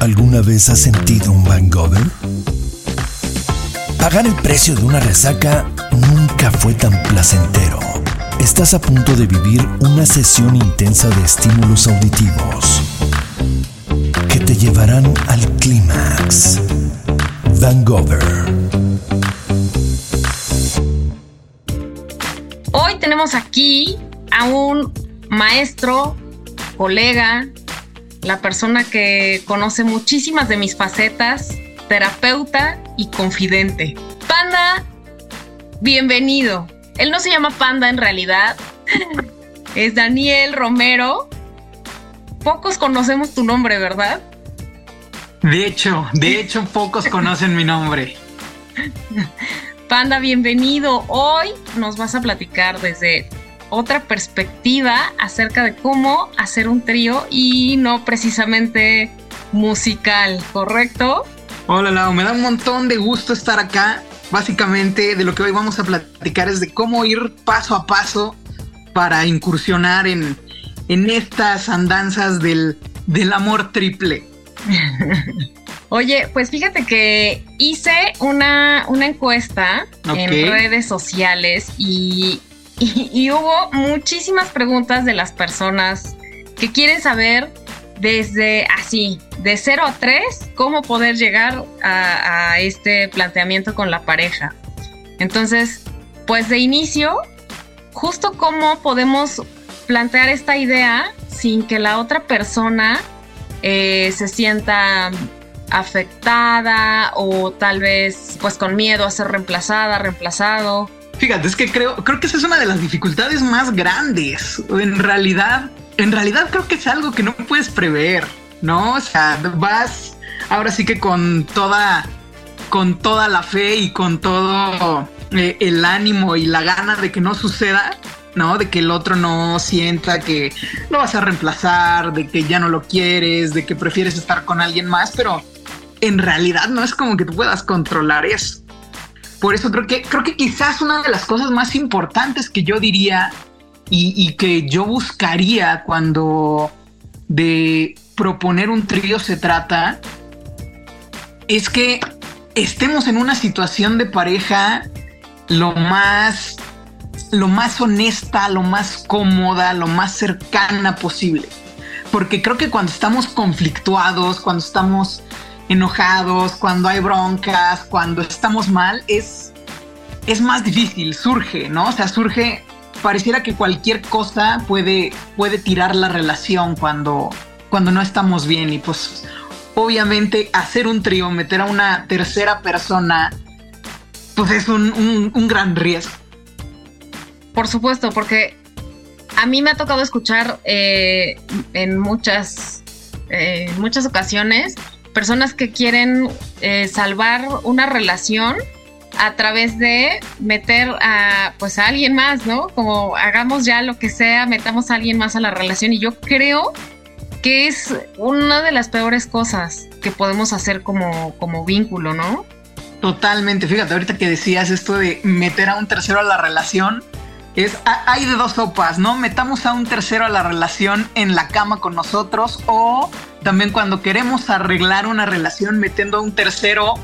¿Alguna vez has sentido un hangover? Pagar el precio de una resaca nunca fue tan placentero. Estás a punto de vivir una sesión intensa de estímulos auditivos que te llevarán al clímax. Hangover. Hoy tenemos aquí a un maestro, colega, la persona que conoce muchísimas de mis facetas, terapeuta y confidente. Panda, bienvenido. Él no se llama Panda en realidad. Es Daniel Romero. Pocos conocemos tu nombre, ¿verdad? De hecho, de hecho, pocos conocen mi nombre. Panda, bienvenido. Hoy nos vas a platicar desde otra perspectiva acerca de cómo hacer un trío y no precisamente musical, ¿correcto? Hola Lau, me da un montón de gusto estar acá. Básicamente de lo que hoy vamos a platicar es de cómo ir paso a paso para incursionar en, en estas andanzas del, del amor triple. Oye, pues fíjate que hice una, una encuesta en redes sociales y y, hubo muchísimas preguntas de las personas que quieren saber desde así, de 0 a 3, cómo poder llegar a, este planteamiento con la pareja. Entonces, pues de inicio, justo cómo podemos plantear esta idea sin que la otra persona eh, se sienta afectada o tal vez pues con miedo a ser reemplazada, reemplazado. Fíjate, es que creo, creo que esa es una de las dificultades más grandes. En realidad, en realidad creo que es algo que no puedes prever, ¿no? O sea, vas ahora sí que con toda, con toda la fe y con todo eh, el ánimo y la gana de que no suceda, ¿no? De que el otro no sienta que lo vas a reemplazar, de que ya no lo quieres, de que prefieres estar con alguien más, pero en realidad no es como que tú puedas controlar eso. Por eso creo que, creo que quizás una de las cosas más importantes que yo diría y, que yo buscaría cuando de proponer un trío se trata es que estemos en una situación de pareja lo más lo más honesta, lo más cómoda, lo más cercana posible. Porque creo que cuando estamos conflictuados, cuando estamos enojados, cuando hay broncas, cuando estamos mal, es, es más difícil, surge, ¿no? O sea, surge, pareciera que cualquier cosa puede, puede tirar la relación cuando, cuando no estamos bien y pues obviamente hacer un trío, meter a una tercera persona, pues es un, gran riesgo. Por supuesto, porque a mí me ha tocado escuchar eh, en muchas, eh, muchas ocasiones personas que quieren eh, salvar una relación a través de meter a pues a alguien más, ¿no? Como hagamos ya lo que sea, metamos a alguien más a la relación y yo creo que es una de las peores cosas que podemos hacer como, como vínculo, ¿no? Totalmente, fíjate, ahorita que decías esto de meter a un tercero a la relación, es hay de dos sopas, ¿no? Metamos a un tercero a la relación en la cama con nosotros o también cuando queremos arreglar una relación metiendo a un tercero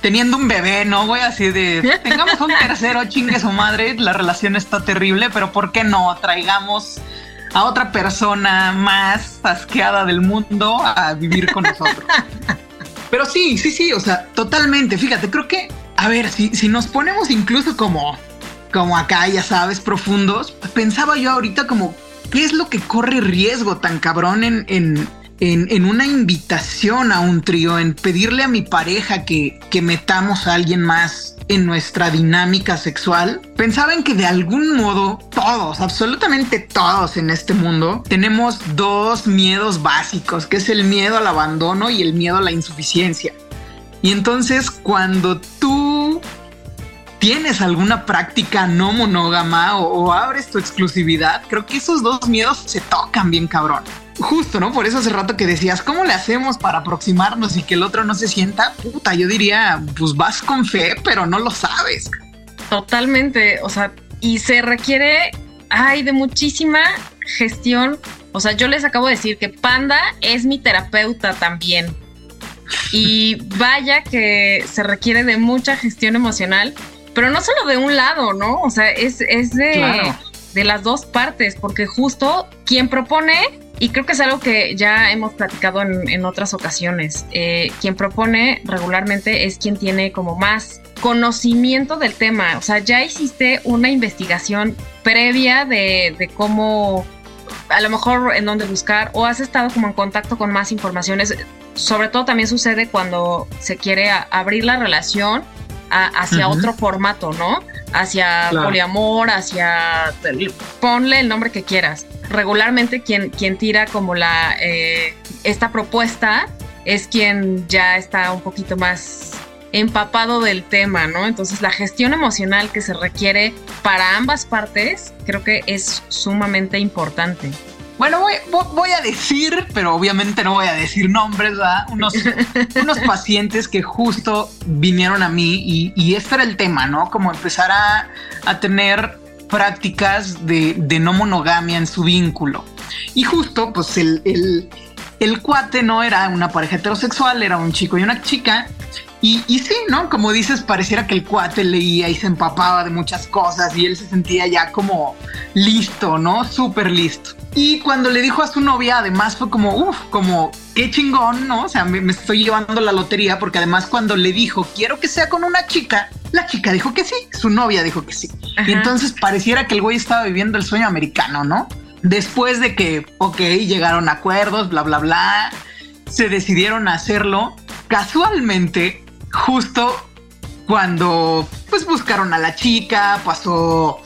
teniendo un bebé, ¿no? Voy así de tengamos un tercero, chingue su madre, la relación está terrible, pero ¿por qué no traigamos a otra persona más asqueada del mundo a vivir con nosotros? Pero sí, sí, sí, o sea, totalmente. Fíjate, creo que, a ver, si, si nos ponemos incluso como como acá, ya sabes, profundos, pensaba yo ahorita como, ¿qué es lo que corre riesgo tan cabrón en, en, en, una invitación a un trío, en pedirle a mi pareja que, que metamos a alguien más en nuestra dinámica sexual, pensaba en que de algún modo todos, absolutamente todos en este mundo, tenemos dos miedos básicos, que es el miedo al abandono y el miedo a la insuficiencia. Y entonces cuando tú tienes alguna práctica no monógama o, abres tu exclusividad, creo que esos dos miedos se tocan bien cabrón. Justo, ¿no? Por eso hace rato que decías, ¿cómo le hacemos para aproximarnos y que el otro no se sienta? Puta, yo diría, pues vas con fe, pero no lo sabes. Totalmente, o sea, y se requiere, ay, de muchísima gestión. O sea, yo les acabo de decir que Panda es mi terapeuta también. Y vaya que se requiere de mucha gestión emocional, pero no solo de un lado, ¿no? O sea, es, es de, de las dos partes, porque justo quien propone y creo que es algo que ya hemos platicado en, otras ocasiones. Eh, quien propone regularmente es quien tiene como más conocimiento del tema. O sea, ya hiciste una investigación previa de, de cómo, a lo mejor en dónde buscar, o has estado como en contacto con más informaciones. Sobre todo también sucede cuando se quiere abrir la relación hacia otro formato, ¿no? Hacia poliamor, hacia... Ponle el nombre que quieras regularmente quien, quien tira como la eh, esta propuesta es quien ya está un poquito más empapado del tema, ¿no? Entonces la gestión emocional que se requiere para ambas partes creo que es sumamente importante. Bueno, voy, a decir, pero obviamente no voy a decir nombres, ¿verdad? Unos, unos pacientes que justo vinieron a mí y, y este era el tema, ¿no? Como empezar a, a tener prácticas de, no monogamia en su vínculo. Y justo, pues el, el, cuate no era una pareja heterosexual, era un chico y una chica. Y, y, sí, ¿no? Como dices, pareciera que el cuate leía y se empapaba de muchas cosas y él se sentía ya como listo, ¿no? Súper listo. Y cuando le dijo a su novia, además fue como, uff, como, qué chingón, ¿no? O sea, me, estoy llevando la lotería porque además cuando le dijo, quiero que sea con una chica, la chica dijo que sí, su novia dijo que sí. Y entonces pareciera que el güey estaba viviendo el sueño americano, ¿no? Después de que, ok, llegaron a acuerdos, bla, bla, bla, se decidieron a hacerlo. Casualmente, justo cuando pues buscaron a la chica, pasó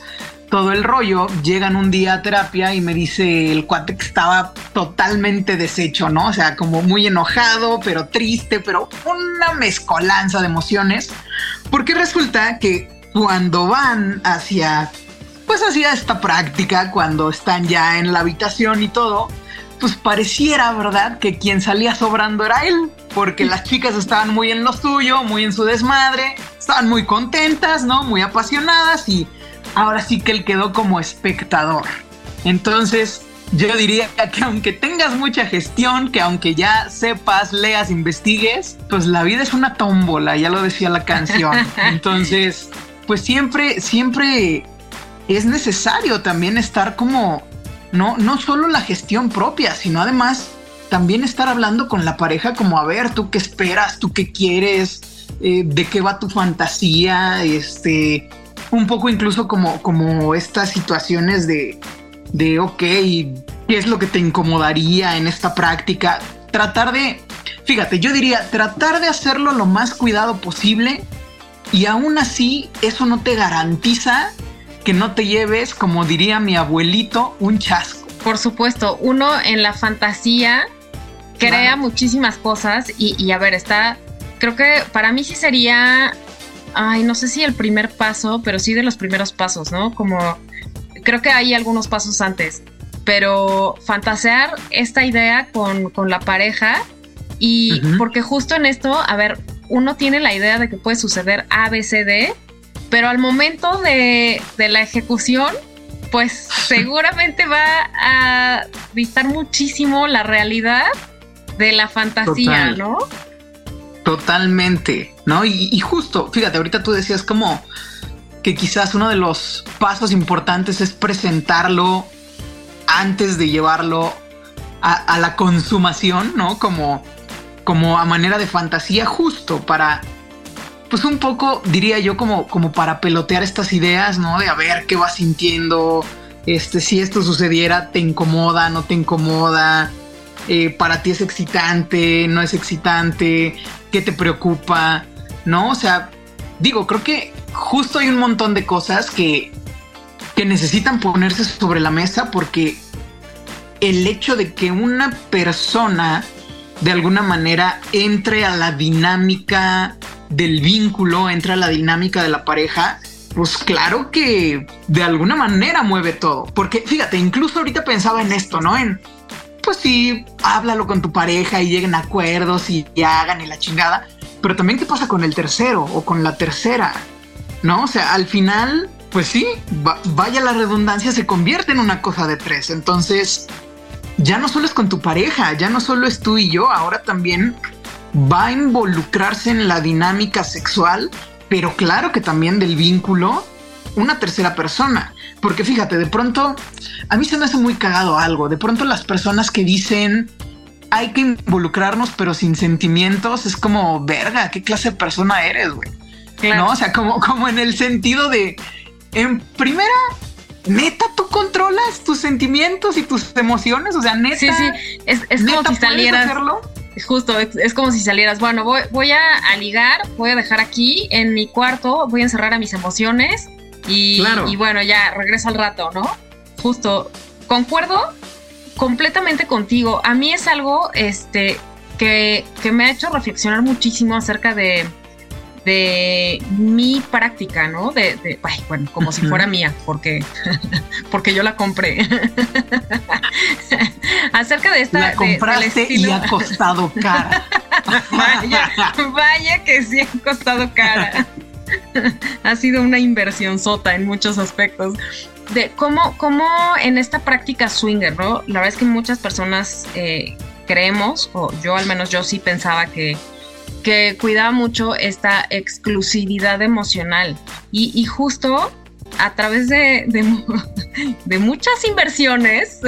todo el rollo, llegan un día a terapia y me dice el cuate que estaba totalmente deshecho, ¿no? O sea, como muy enojado, pero triste, pero una mezcolanza de emociones, porque resulta que cuando van hacia, pues hacia esta práctica, cuando están ya en la habitación y todo, pues pareciera, ¿verdad?, que quien salía sobrando era él, porque las chicas estaban muy en lo suyo, muy en su desmadre, estaban muy contentas, ¿no? Muy apasionadas y ahora sí que él quedó como espectador. Entonces, yo diría que aunque tengas mucha gestión, que aunque ya sepas, leas, investigues, pues la vida es una tómbola, ya lo decía la canción. Entonces, pues siempre, siempre es necesario también estar como, no, no solo la gestión propia, sino además también estar hablando con la pareja como, a ver, tú qué esperas, tú qué quieres, eh, de qué va tu fantasía, este, un poco incluso como, como estas situaciones de, de, ok, ¿qué es lo que te incomodaría en esta práctica? Tratar de, fíjate, yo diría, tratar de hacerlo lo más cuidado posible y aún así eso no te garantiza que no te lleves, como diría mi abuelito, un chasco. Por supuesto, uno en la fantasía crea muchísimas cosas y, y a ver, está, creo que para mí sí sería ay, no sé si el primer paso, pero sí de los primeros pasos, ¿no? Como creo que hay algunos pasos antes, pero fantasear esta idea con, la pareja y porque justo en esto, a ver, uno tiene la idea de que puede suceder A, B, C, D, pero al momento de, de la ejecución, pues seguramente va a distar muchísimo la realidad de la fantasía, ¿no? Totalmente, ¿no? Y, justo, fíjate, ahorita tú decías como que quizás uno de los pasos importantes es presentarlo antes de llevarlo a, la consumación, ¿no? Como, como a manera de fantasía, justo para, pues un poco, diría yo, como, como para pelotear estas ideas, ¿no? De a ver qué vas sintiendo, este, si esto sucediera, te incomoda, no te incomoda, eh, para ti es excitante, no es excitante, qué te preocupa, ¿no? O sea, digo, creo que justo hay un montón de cosas que, que necesitan ponerse sobre la mesa porque el hecho de que una persona de alguna manera entre a la dinámica del vínculo, entre a la dinámica de la pareja, pues claro que de alguna manera mueve todo. Porque fíjate, incluso ahorita pensaba en esto, ¿no? En pues sí, háblalo con tu pareja y lleguen a acuerdos y, hagan y la chingada. Pero también qué pasa con el tercero o con la tercera, ¿no? O sea, al final, pues sí, vaya la redundancia, se convierte en una cosa de tres. Entonces, ya no solo es con tu pareja, ya no solo es tú y yo, ahora también va a involucrarse en la dinámica sexual, pero claro que también del vínculo, una tercera persona. Porque fíjate, de pronto, a mí se me hace muy cagado algo. De pronto las personas que dicen hay que involucrarnos, pero sin sentimientos, es como, verga, ¿qué clase de persona eres, güey? ¿No? O sea, como, como en el sentido de, en primera, neta, tú controlas tus sentimientos y tus emociones. O sea, neta. Sí, sí. Es, como si salieras. Justo, es, como si salieras. Bueno, voy, voy a, ligar, voy a dejar aquí en mi cuarto, voy a encerrar a mis emociones y, y bueno, ya regreso al rato, ¿no? Justo, concuerdo completamente contigo. A mí es algo este, que, que me ha hecho reflexionar muchísimo acerca de de mi práctica, ¿no? De, bueno, como si fuera mía, porque, porque yo la compré. Acerca de esta. La compraste y ha costado cara. vaya, vaya que sí ha costado cara. ha sido una inversión sota en muchos aspectos. De cómo, cómo en esta práctica swinger, ¿no? La verdad es que muchas personas eh, creemos, o yo al menos yo sí pensaba que que cuidaba mucho esta exclusividad emocional y, justo a través de, de, muchas inversiones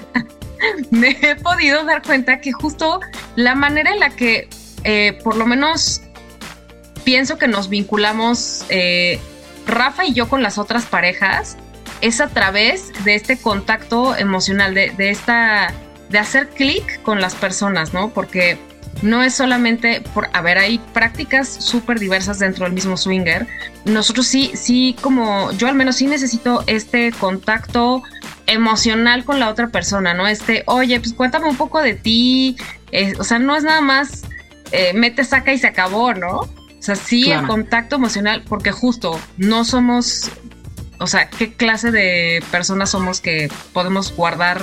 me he podido dar cuenta que justo la manera en la que eh, por lo menos pienso que nos vinculamos eh, Rafa y yo con las otras parejas es a través de este contacto emocional, de, de esta, de hacer clic con las personas, ¿no? Porque no es solamente por, a ver, hay prácticas súper diversas dentro del mismo swinger. Nosotros sí, sí, como yo al menos sí necesito este contacto emocional con la otra persona, ¿no? Este, oye, pues cuéntame un poco de ti. Eh, o sea, no es nada más eh, mete, saca y se acabó, ¿no? O sea, sí el contacto emocional, porque justo no somos, o sea, ¿qué clase de personas somos que podemos guardar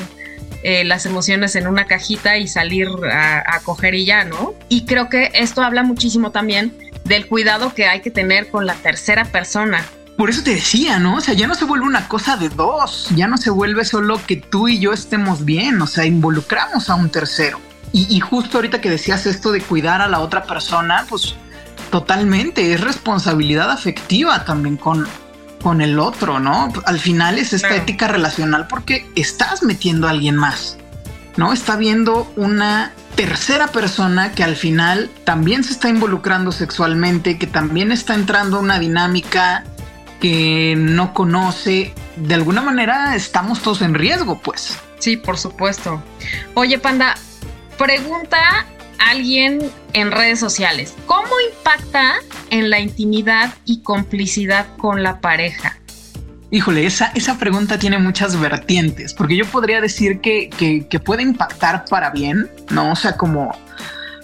eh, las emociones en una cajita y salir a, coger y ya, ¿no? Y creo que esto habla muchísimo también del cuidado que hay que tener con la tercera persona. Por eso te decía, ¿no? O sea, ya no se vuelve una cosa de dos, ya no se vuelve solo que tú y yo estemos bien, o sea, involucramos a un tercero. Y, y justo ahorita que decías esto de cuidar a la otra persona, pues totalmente, es responsabilidad afectiva también con, con el otro, ¿no? Al final es esta ética relacional porque estás metiendo a alguien más, ¿no? Está viendo una tercera persona que al final también se está involucrando sexualmente, que también está entrando a una dinámica que no conoce. De alguna manera estamos todos en riesgo, pues. Sí, por supuesto. Oye, Panda, pregunta alguien en redes sociales. ¿Cómo impacta en la intimidad y complicidad con la pareja? Híjole, esa, esa pregunta tiene muchas vertientes, porque yo podría decir que, puede impactar para bien, ¿no? O sea, como,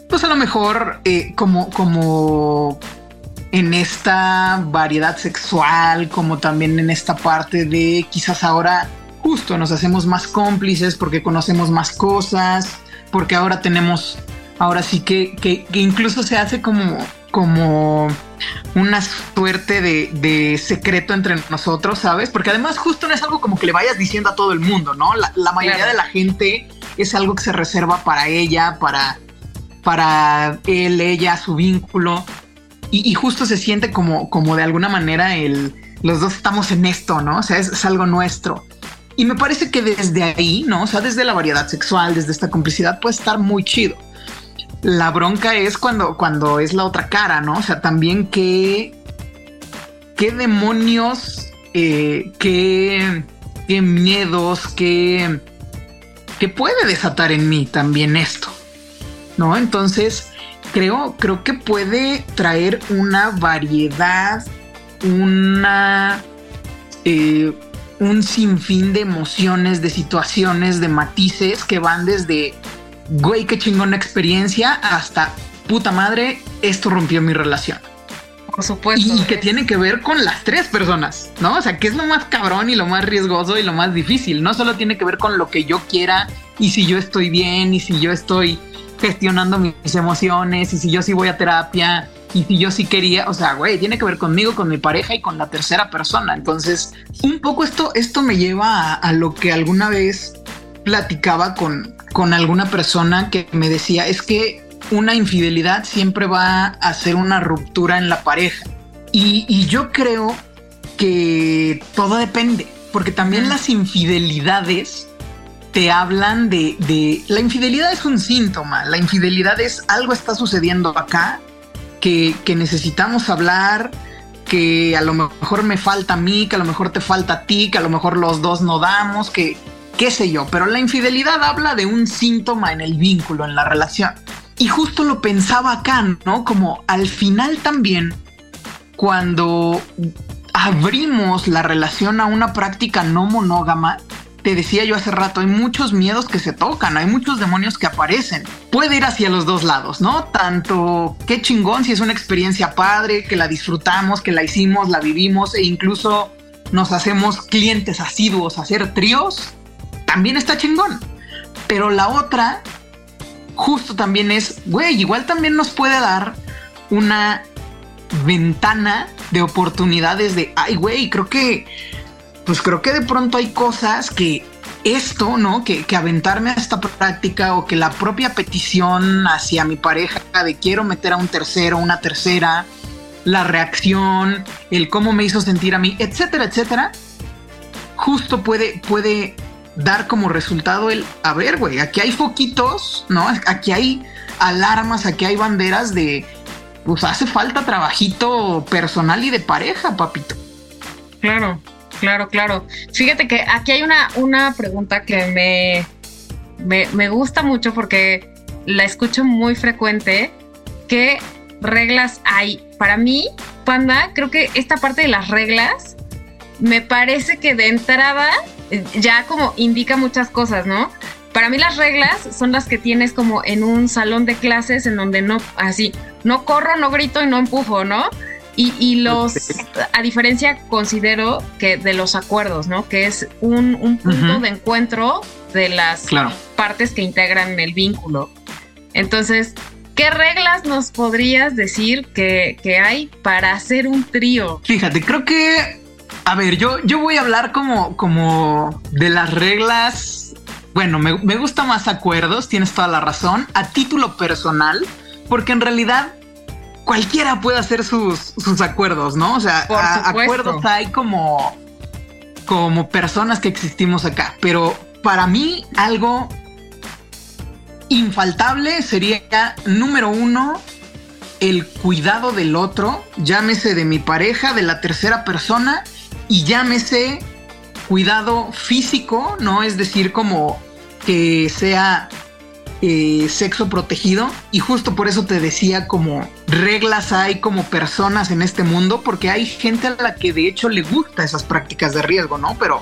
pues a lo mejor eh, como, como en esta variedad sexual, como también en esta parte de quizás ahora justo nos hacemos más cómplices porque conocemos más cosas, porque ahora tenemos ahora sí que, que, incluso se hace como, como una suerte de, secreto entre nosotros, ¿sabes? Porque además justo no es algo como que le vayas diciendo a todo el mundo, ¿no? La, mayoría de la gente es algo que se reserva para ella, para, para él, ella, su vínculo. Y, justo se siente como, como de alguna manera el, los dos estamos en esto, ¿no? O sea, es, es algo nuestro. Y me parece que desde ahí, ¿no? O sea, desde la variedad sexual, desde esta complicidad, puede estar muy chido. La bronca es cuando, cuando es la otra cara, ¿no? O sea, también qué, qué demonios, eh, qué, qué miedos, qué, qué puede desatar en mí también esto, ¿no? Entonces, creo, creo que puede traer una variedad, una... Eh, un sinfín de emociones, de situaciones, de matices que van desde güey, qué chingona experiencia, hasta puta madre, esto rompió mi relación. Por supuesto. Y, que tiene que ver con las tres personas, ¿no? O sea, que es lo más cabrón y lo más riesgoso y lo más difícil. No solo tiene que ver con lo que yo quiera y si yo estoy bien y si yo estoy gestionando mis emociones y si yo sí voy a terapia y si yo sí quería, o sea, güey, tiene que ver conmigo, con mi pareja y con la tercera persona. Entonces, un poco esto, esto me lleva a lo que alguna vez platicaba con, con alguna persona que me decía, es que una infidelidad siempre va a ser una ruptura en la pareja. Y, yo creo que todo depende, porque también las infidelidades te hablan de, de, La infidelidad es un síntoma, la infidelidad es algo está sucediendo acá que, que necesitamos hablar, que a lo mejor me falta a mí, que a lo mejor te falta a ti, que a lo mejor los dos no damos, que qué sé yo, pero la infidelidad habla de un síntoma en el vínculo, en la relación. Y justo lo pensaba acá, ¿no? Como al final también, cuando abrimos la relación a una práctica no monógama, te decía yo hace rato, hay muchos miedos que se tocan, hay muchos demonios que aparecen. Puede ir hacia los dos lados, ¿no? Tanto qué chingón si es una experiencia padre, que la disfrutamos, que la hicimos, la vivimos e incluso nos hacemos clientes asiduos hacer tríos, también está chingón. Pero la otra, justo también es, güey, igual también nos puede dar una ventana de oportunidades de, ay, güey, creo que pues creo que de pronto hay cosas que esto, ¿no? Que, aventarme a esta práctica o que la propia petición hacia mi pareja de quiero meter a un tercero, una tercera, la reacción, el cómo me hizo sentir a mí, etcétera, etcétera, justo puede, puede dar como resultado el, a ver, güey, aquí hay foquitos, ¿no? Aquí hay alarmas, aquí hay banderas de, pues hace falta trabajito personal y de pareja, papito. Claro, Claro, claro. Fíjate que aquí hay una, una pregunta que me, me, me gusta mucho porque la escucho muy frecuente. ¿Qué reglas hay? Para mí, Panda, creo que esta parte de las reglas me parece que de entrada ya como indica muchas cosas, ¿no? Para mí las reglas son las que tienes como en un salón de clases en donde no, así, no corro, no grito y no empujo, ¿no? Y, los, a diferencia, considero que de los acuerdos, ¿no? Que es un, punto de encuentro de las partes que integran el vínculo. Entonces, ¿qué reglas nos podrías decir que, hay para hacer un trío? Fíjate, creo que, a ver, yo, yo voy a hablar como, como de las reglas. Bueno, me, me gusta más acuerdos, tienes toda la razón, a título personal, porque en realidad cualquiera puede hacer sus, acuerdos, ¿no? O sea, acuerdos hay como, como personas que existimos acá, pero para mí algo infaltable sería, número uno, el cuidado del otro, llámese de mi pareja, de la tercera persona, y llámese cuidado físico, ¿no? Es decir, como que sea eh, sexo protegido y justo por eso te decía como reglas hay como personas en este mundo porque hay gente a la que de hecho le gusta esas prácticas de riesgo, ¿no? Pero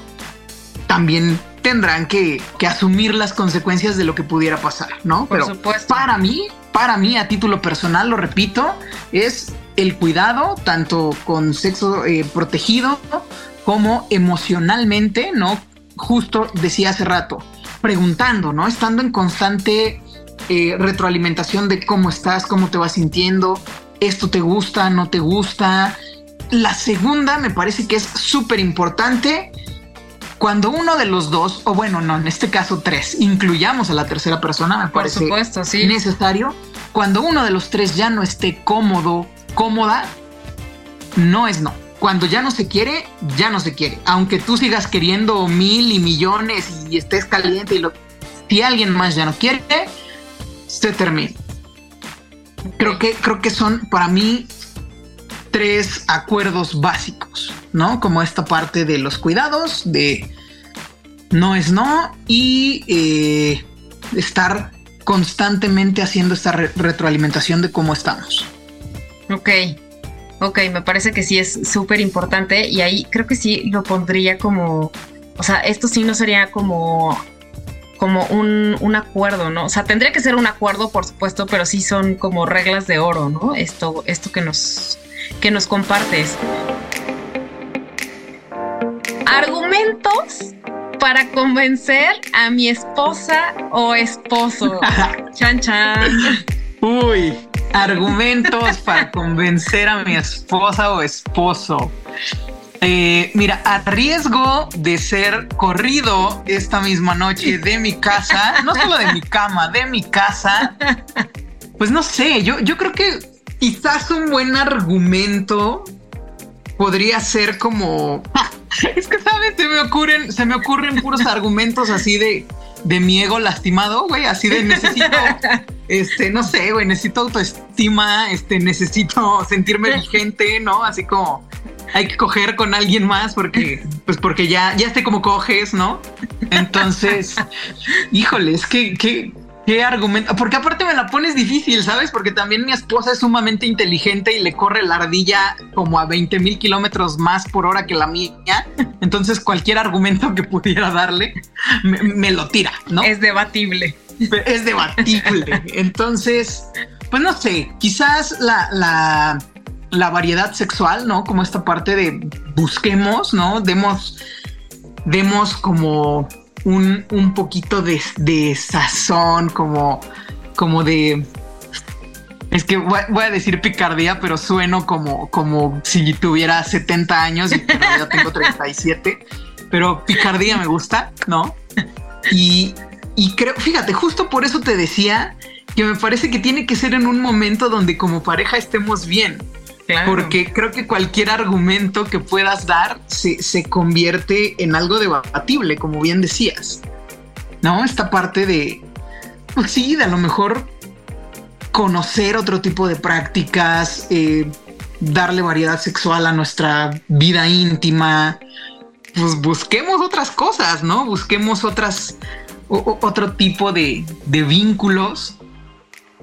también tendrán que, asumir las consecuencias de lo que pudiera pasar, ¿no? Por Pero supuesto. para mí, para mí a título personal, lo repito, es el cuidado tanto con sexo eh, protegido como emocionalmente, ¿no? Justo decía hace rato, preguntando, ¿no? Estando en constante eh, retroalimentación de cómo estás, cómo te vas sintiendo, esto te gusta, no te gusta. La segunda me parece que es súper importante cuando uno de los dos, o bueno, no, en este caso tres, incluyamos a la tercera persona, me parece supuesto, sí. necesario. Cuando uno de los tres ya no esté cómodo, cómoda, no es no cuando ya no se quiere, ya no se quiere. Aunque tú sigas queriendo mil y millones y estés caliente y lo, si alguien más ya no quiere, se termina. Creo que, creo que son para mí tres acuerdos básicos, ¿no? Como esta parte de los cuidados, de no es no y eh, estar constantemente haciendo esta retroalimentación de cómo estamos. Ok, Ok, me parece que sí es súper importante y ahí creo que sí lo pondría como, o sea, esto sí no sería como como un, un, acuerdo, ¿no? O sea, tendría que ser un acuerdo, por supuesto, pero sí son como reglas de oro, ¿no? Esto, esto que nos, que nos compartes. Argumentos para convencer a mi esposa o esposo. chan chan. Uy, argumentos para convencer a mi esposa o esposo. Eh, mira, a riesgo de ser corrido esta misma noche de mi casa, no solo de mi cama, de mi casa, pues no sé, yo, yo creo que quizás un buen argumento podría ser como, es que sabes, se me ocurren, se me ocurren puros argumentos así de, de mi ego lastimado, güey, así de necesito, este, no sé, güey, necesito autoestima, este, necesito sentirme vigente, ¿no? Así como hay que coger con alguien más porque, pues porque ya, ya esté como coges, ¿no? Entonces, híjole, es que, que ¿Qué argumento? Porque aparte me la pones difícil, ¿sabes? Porque también mi esposa es sumamente inteligente y le corre la ardilla como a 20 mil kilómetros más por hora que la mía. Entonces cualquier argumento que pudiera darle me, lo tira, ¿no? Es debatible. Es debatible. Entonces, pues no sé, quizás la, la, la variedad sexual, ¿no? Como esta parte de busquemos, ¿no? Demos, demos como un, un poquito de, de, sazón, como, como de... Es que voy, a decir picardía, pero sueno como, como si tuviera 70 años y pero tengo 37. Pero picardía me gusta, ¿no? Y, y creo, fíjate, justo por eso te decía que me parece que tiene que ser en un momento donde como pareja estemos bien. Porque creo que cualquier argumento que puedas dar se, convierte en algo debatible, como bien decías. ¿No? Esta parte de, pues sí, de a lo mejor conocer otro tipo de prácticas, eh, darle variedad sexual a nuestra vida íntima, pues busquemos otras cosas, ¿no? Busquemos otras, otro tipo de, de vínculos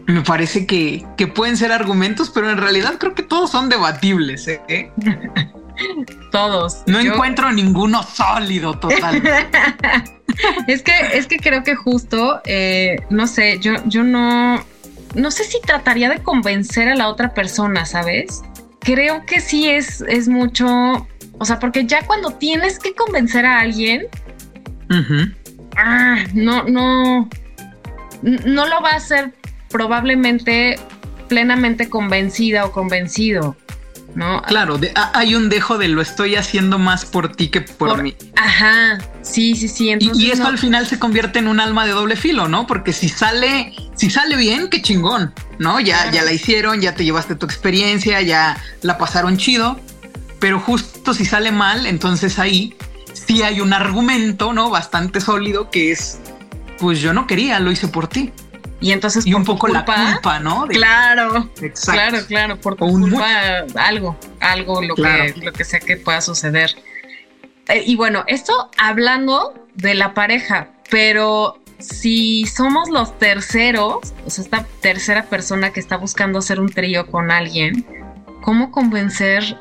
me parece que, pueden ser argumentos, pero en realidad creo que todos son debatibles. ¿eh? todos. No encuentro ninguno sólido total. es que es que creo que justo, eh, no sé, yo, yo no, no sé si trataría de convencer a la otra persona, ¿sabes? Creo que sí es, es mucho, o sea, porque ya cuando tienes que convencer a alguien, ah, no, no, no lo va a hacer probablemente plenamente convencida o convencido. ¿no? Claro, hay un dejo de lo estoy haciendo más por ti que por, mí. Ajá, sí, sí, sí. y, eso al final se convierte en un alma de doble filo, ¿no? Porque si sale, si sale bien, qué chingón, ¿no? Ya, ya la hicieron, ya te llevaste tu experiencia, ya la pasaron chido. Pero justo si sale mal, entonces ahí sí hay un argumento, ¿no? Bastante sólido que es, pues yo no quería, lo hice por ti. Y entonces y un poco la culpa, ¿no? claro, claro, claro, por culpa algo, algo lo que lo que sea que pueda suceder. Eh, y bueno, esto hablando de la pareja, pero si somos los terceros, o sea, esta tercera persona que está buscando hacer un trío con alguien, ¿cómo convencer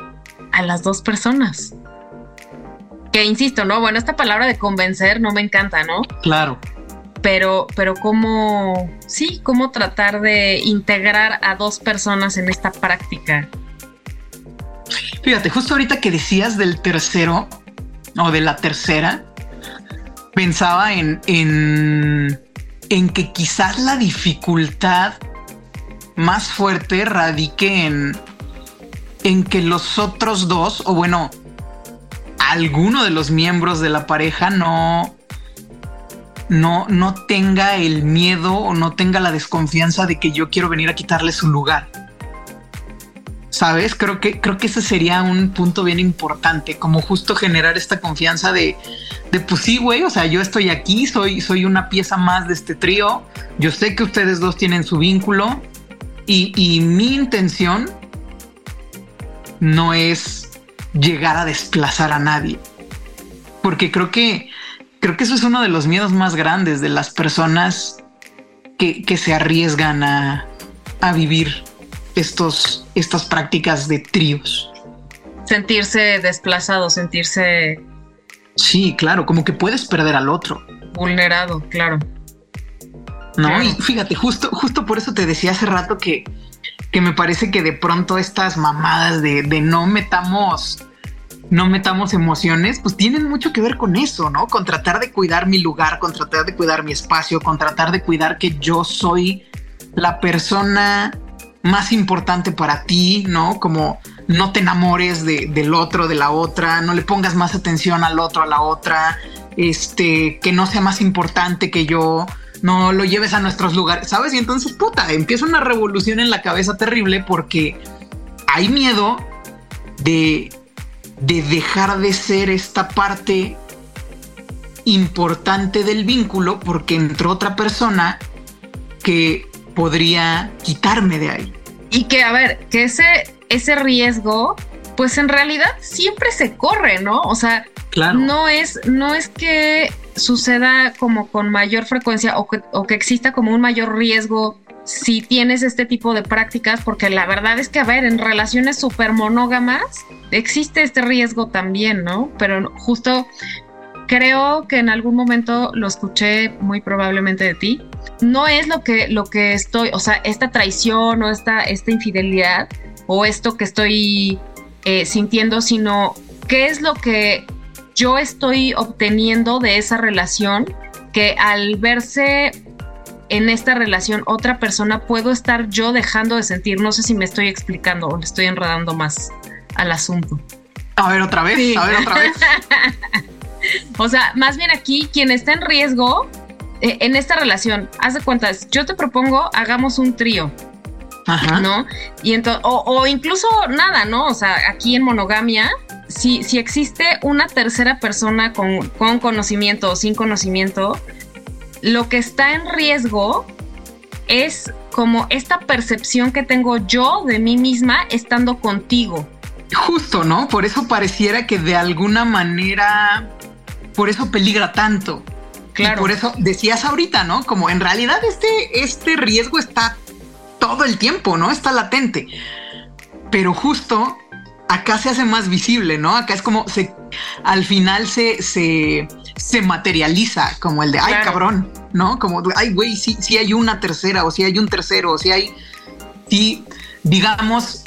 a las dos personas? Que insisto, ¿no? Bueno, esta palabra de convencer no me encanta, ¿no? Claro pero, pero cómo, sí, cómo tratar de integrar a dos personas en esta práctica. Fíjate, justo ahorita que decías del tercero o de la tercera, pensaba en, en, que quizás la dificultad más fuerte radique en, en que los otros dos, o bueno, alguno de los miembros de la pareja no, no, no tenga el miedo o no tenga la desconfianza de que yo quiero venir a quitarle su lugar. ¿Sabes? Creo que, creo que ese sería un punto bien importante, como justo generar esta confianza de, de pues sí, güey, o sea, yo estoy aquí, soy, soy una pieza más de este trío, yo sé que ustedes dos tienen su vínculo y, y mi intención no es llegar a desplazar a nadie, porque creo que creo que eso es uno de los miedos más grandes de las personas que, se arriesgan a, vivir estos, estas prácticas de tríos. Sentirse desplazado, sentirse... Sí, claro, como que puedes perder al otro. Vulnerado, claro. No, y fíjate, justo, justo por eso te decía hace rato que, que me parece que de pronto estas mamadas de, de no metamos no metamos emociones, pues tienen mucho que ver con eso, ¿no? Con tratar de cuidar mi lugar, con tratar de cuidar mi espacio, con tratar de cuidar que yo soy la persona más importante para ti, ¿no? Como no te enamores del otro, de la otra, no le pongas más atención al otro, a la otra, este, que no sea más importante que yo, no lo lleves a nuestros lugares, ¿sabes? Y entonces, puta, empieza una revolución en la cabeza terrible porque hay miedo de, de dejar de ser esta parte importante del vínculo porque entró otra persona que podría quitarme de ahí. Y que, a ver, que ese, ese riesgo, pues en realidad siempre se corre, ¿no? O sea, no, es, no es que suceda como con mayor frecuencia o que, o que exista como un mayor riesgo si tienes este tipo de prácticas, porque la verdad es que, a ver, en relaciones súper monógamas existe este riesgo también, ¿no? Pero justo creo que en algún momento lo escuché muy probablemente de ti. No es lo que, lo que estoy, o sea, esta traición o esta, esta infidelidad o esto que estoy eh, sintiendo, sino qué es lo que yo estoy obteniendo de esa relación que al verse en esta relación otra persona puedo estar yo dejando de sentir. No sé si me estoy explicando o le estoy enredando más al asunto. A ver otra vez, a ver otra vez. O sea, más bien aquí, quien está en riesgo eh, en esta relación, haz de cuentas, yo te propongo, hagamos un trío. Ajá. ¿No? Y entonces, o, incluso nada, ¿no? O sea, aquí en monogamia, si, si existe una tercera persona con, con conocimiento o sin conocimiento, lo que está en riesgo es como esta percepción que tengo yo de mí misma estando contigo. Justo, ¿no? Por eso pareciera que de alguna manera por eso peligra tanto. Claro. Y por eso decías ahorita, ¿no? Como en realidad este, este riesgo está todo el tiempo, ¿no? Está latente. Pero justo acá se hace más visible, ¿no? Acá es como se al final se, se, se materializa como el de ay cabrón, ¿no? Como ay güey, sí, sí hay una tercera, o si hay un tercero, o si hay. Sí, digamos,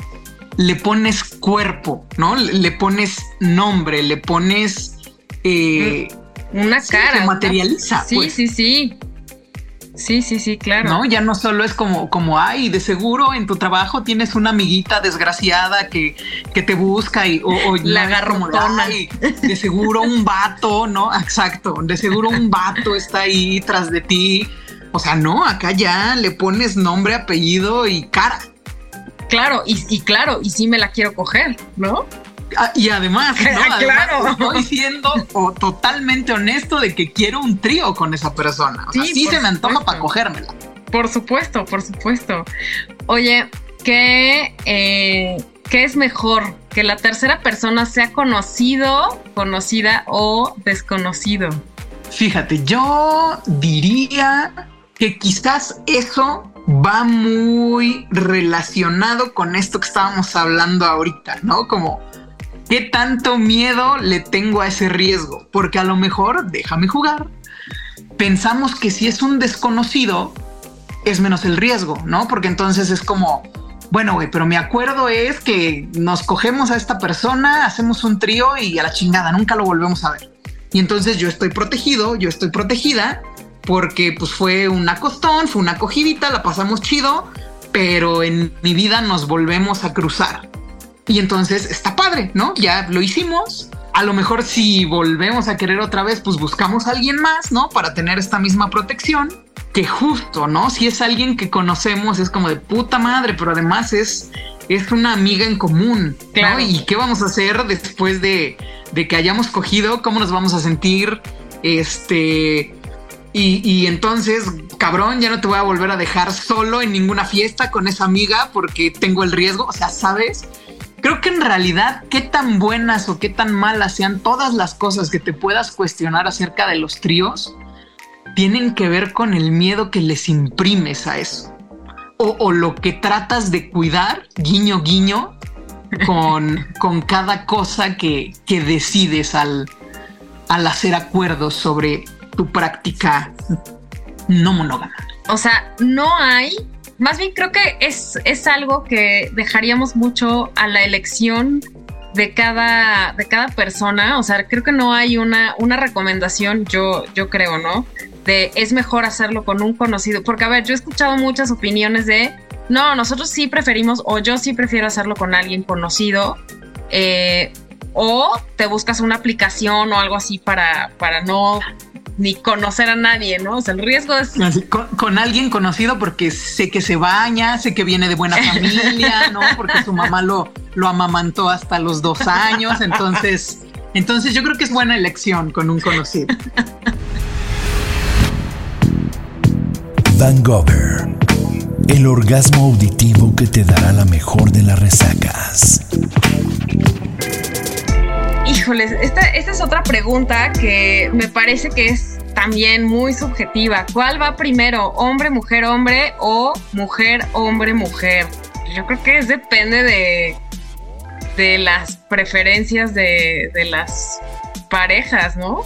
le pones cuerpo, ¿no? Le pones nombre, le pones eh, una cara. Se materializa. Sí, pues. sí, sí. Sí, sí, sí, claro. No, ya no solo es como, como, ay, de seguro en tu trabajo tienes una amiguita desgraciada que, que te busca y o, la garrotona. de seguro un vato, ¿no? Exacto, de seguro un vato está ahí tras de ti. O sea, no, acá ya le pones nombre, apellido y cara. Claro, y, y claro, y sí me la quiero coger, ¿no? Ah, y además, ¿no? estoy siendo totalmente honesto de que quiero un trío con esa persona. O sí, se me antoja para cogérmela. Por supuesto, por supuesto. Oye, ¿qué, eh, ¿qué es mejor? ¿Que la tercera persona sea conocido, conocida o desconocido? Fíjate, yo diría que quizás eso va muy relacionado con esto que estábamos hablando ahorita, ¿no? Como ¿Qué tanto miedo le tengo a ese riesgo? Porque a lo mejor, déjame jugar, pensamos que si es un desconocido, es menos el riesgo, ¿no? Porque entonces es como, bueno, güey, pero mi acuerdo es que nos cogemos a esta persona, hacemos un trío y a la chingada, nunca lo volvemos a ver. Y entonces yo estoy protegido, yo estoy protegida, porque pues fue un acostón, fue una acogidita, la pasamos chido, pero en mi vida nos volvemos a cruzar. Y entonces está padre, ¿no? Ya lo hicimos. A lo mejor si volvemos a querer otra vez, pues buscamos a alguien más, ¿no? Para tener esta misma protección. Que justo, ¿no? Si es alguien que conocemos, es como de puta madre, pero además es, es una amiga en común, ¿no? ¿Y qué vamos a hacer después de, de que hayamos cogido? ¿Cómo nos vamos a sentir? Este... Y, y, entonces, cabrón, ya no te voy a volver a dejar solo en ninguna fiesta con esa amiga porque tengo el riesgo. O sea, ¿sabes? Creo que en realidad qué tan buenas o qué tan malas sean todas las cosas que te puedas cuestionar acerca de los tríos, tienen que ver con el miedo que les imprimes a eso. O, lo que tratas de cuidar, guiño, guiño, con, con cada cosa que, que decides al, al hacer acuerdos sobre tu práctica no monógama. O sea, no hay más bien creo que es, es algo que dejaríamos mucho a la elección de cada, de cada persona. O sea, creo que no hay una, una recomendación, yo, yo creo, ¿no? De es mejor hacerlo con un conocido. Porque, a ver, yo he escuchado muchas opiniones de no, nosotros sí preferimos, o yo sí prefiero hacerlo con alguien conocido. Eh, o te buscas una aplicación o algo así para, para no ni conocer a nadie, ¿no? O sea, el riesgo es... con, alguien conocido porque sé que se baña, sé que viene de buena familia, ¿no? Porque su mamá lo, lo amamantó hasta los dos años, entonces, entonces yo creo que es buena elección con un conocido. Van Gogh el orgasmo auditivo que te dará la mejor de las resacas. Híjoles, esta, es otra pregunta que me parece que es también muy subjetiva. ¿Cuál va primero? ¿Hombre, mujer, hombre o mujer, hombre, mujer? Yo creo que es, depende de, de las preferencias de, de las parejas, ¿no?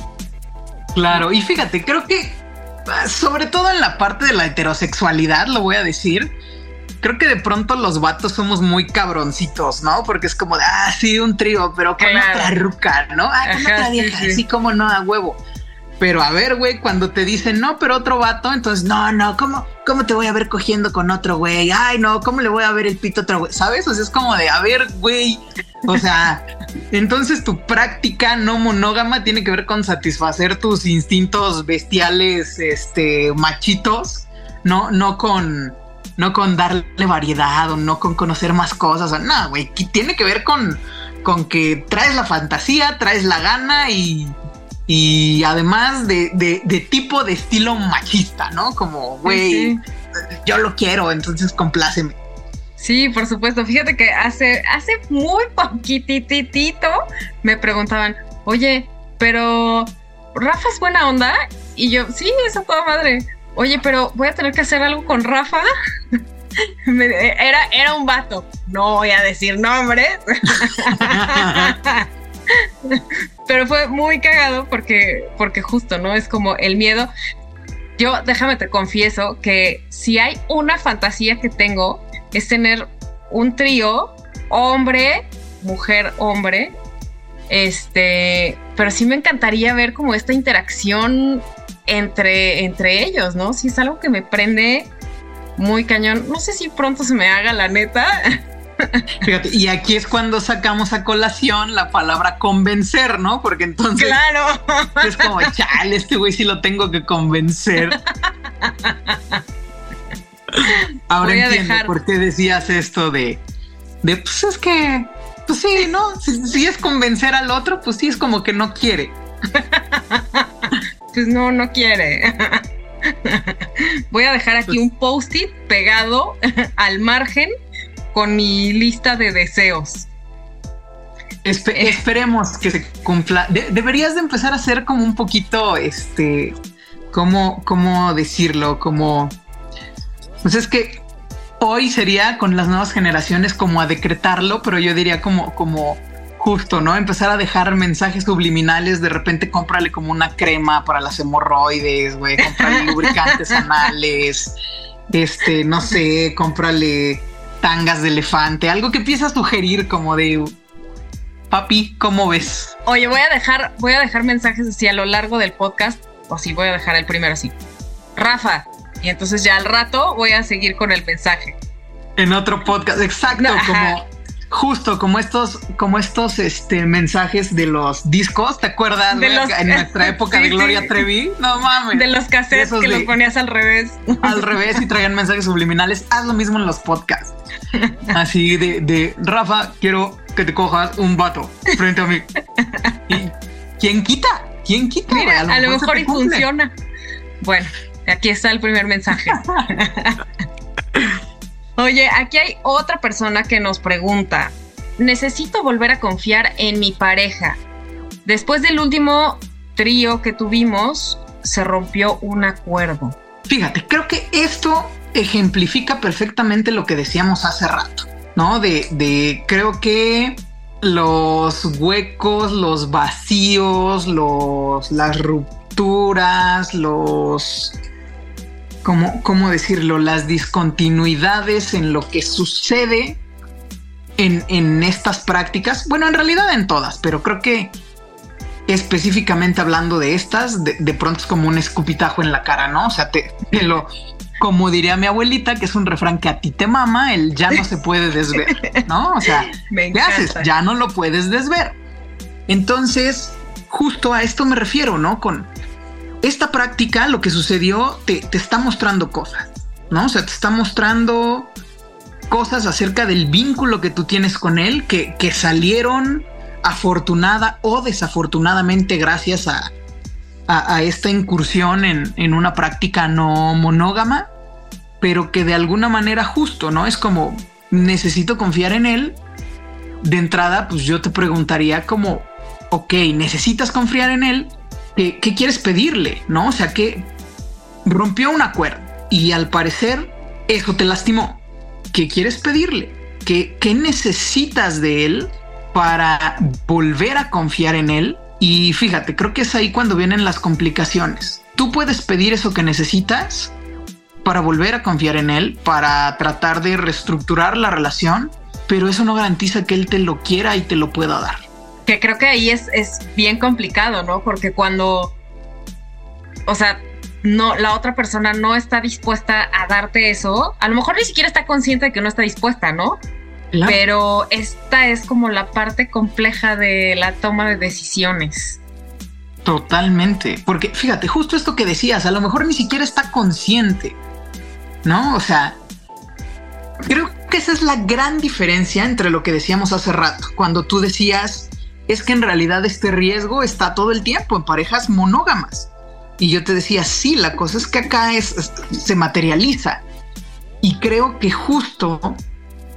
Claro, y fíjate, creo que sobre todo en la parte de la heterosexualidad, lo voy a decir. Creo que de pronto los vatos somos muy cabroncitos, ¿no? Porque es como de, ah, sí, un trío, pero con otra ruca, ¿no? Ah, con otra vieja, así como no, a huevo. Pero a ver, güey, cuando te dicen no, pero otro vato, entonces no, no, ¿cómo, cómo te voy a ver cogiendo con otro güey? Ay, no, ¿cómo le voy a ver el pito a otro güey? ¿Sabes? O sea, es como de, a ver, güey. O sea, entonces tu práctica no monógama tiene que ver con satisfacer tus instintos bestiales, este, machitos, no, no con, no con darle variedad o no con conocer más cosas. O no, güey, tiene que ver con, con que traes la fantasía, traes la gana y y además de, de, tipo de estilo machista, ¿no? Como, güey, yo lo quiero, entonces compláceme. Sí, por supuesto. Fíjate que hace, hace muy poquititito me preguntaban, oye, pero Rafa es buena onda. Y yo, sí, es a toda madre. Oye, pero voy a tener que hacer algo con Rafa. era, era un vato. No voy a decir nombres. Pero fue muy cagado porque, porque justo, ¿no? Es como el miedo. Yo, déjame te confieso que si hay una fantasía que tengo es tener un trío hombre, mujer, hombre. Este, pero sí me encantaría ver como esta interacción entre, entre ellos, ¿no? Si es algo que me prende muy cañón. No sé si pronto se me haga la neta. Fíjate, y aquí es cuando sacamos a colación la palabra convencer, ¿no? Porque entonces claro. es como, chale, este güey sí lo tengo que convencer. Ahora entiendo por qué decías esto de, de, pues es que, pues sí, ¿no? Si, es convencer al otro, pues sí es como que no quiere. pues no, no quiere. Voy a dejar aquí pues un post-it pegado al margen con mi lista de deseos. esperemos que se cumpla. deberías de empezar a hacer como un poquito, este, ¿cómo, cómo decirlo? Como, pues es que hoy sería con las nuevas generaciones como a decretarlo, pero yo diría como, como justo, ¿no? Empezar a dejar mensajes subliminales, de repente cómprale como una crema para las hemorroides, güey, cómprale lubricantes anales, este, no sé, cómprale tangas de elefante, algo que empieza a sugerir como de papi, ¿cómo ves? Oye, voy a dejar, voy a dejar mensajes así a lo largo del podcast, o sí, voy a dejar el primero así. Rafa, y entonces ya al rato voy a seguir con el mensaje. En otro podcast, exacto, como justo como estos, como estos este, mensajes de los discos, ¿te acuerdas? De los, en nuestra época de Gloria Trevi, no mames. De los cassettes que los ponías al revés. Al revés y traían mensajes subliminales. Haz lo mismo en los podcasts. Así de, de Rafa, quiero que te cojas un vato frente a mí. ¿Y quién quita? ¿Quién quita? Mira, a lo, mejor, y funciona. Bueno, aquí está el primer mensaje. Oye, aquí hay otra persona que nos pregunta, necesito volver a confiar en mi pareja. Después del último trío que tuvimos, se rompió un acuerdo. Fíjate, creo que esto ejemplifica perfectamente lo que decíamos hace rato, ¿no? De, de creo que los huecos, los vacíos, los, las rupturas, los ¿cómo, decirlo? Las discontinuidades en lo que sucede en, estas prácticas. Bueno, en realidad en todas, pero creo que específicamente hablando de estas, de, pronto es como un escupitajo en la cara, ¿no? O sea, te, lo, como diría mi abuelita, que es un refrán que a ti te mama, el ya no se puede desver, ¿no? O sea, ¿qué haces? Ya no lo puedes desver. Entonces, justo a esto me refiero, ¿no? Con esta práctica, lo que sucedió, te, te está mostrando cosas, ¿no? O sea, te está mostrando cosas acerca del vínculo que tú tienes con él que, que salieron afortunada o desafortunadamente gracias a, a, esta incursión en, en, una práctica no monógama, pero que de alguna manera justo, ¿no? Es como, necesito confiar en él. De entrada, pues yo te preguntaría como, ok, necesitas confiar en él, ¿qué, qué quieres pedirle? ¿No? O sea, que rompió un acuerdo y al parecer eso te lastimó. ¿Qué quieres pedirle? ¿Qué, qué necesitas de él para volver a confiar en él? Y fíjate, creo que es ahí cuando vienen las complicaciones. Tú puedes pedir eso que necesitas para volver a confiar en él, para tratar de reestructurar la relación, pero eso no garantiza que él te lo quiera y te lo pueda dar. Que creo que ahí es, es bien complicado, ¿no? Porque cuando, o sea, no, la otra persona no está dispuesta a darte eso, a lo mejor ni siquiera está consciente de que no está dispuesta, ¿no? Pero esta es como la parte compleja de la toma de decisiones. Totalmente, porque fíjate, justo esto que decías, a lo mejor ni siquiera está consciente, ¿no? O sea, creo que esa es la gran diferencia entre lo que decíamos hace rato, cuando tú decías, es que en realidad este riesgo está todo el tiempo en parejas monógamas. Y yo te decía, sí, la cosa es que acá es, se materializa. Y creo que justo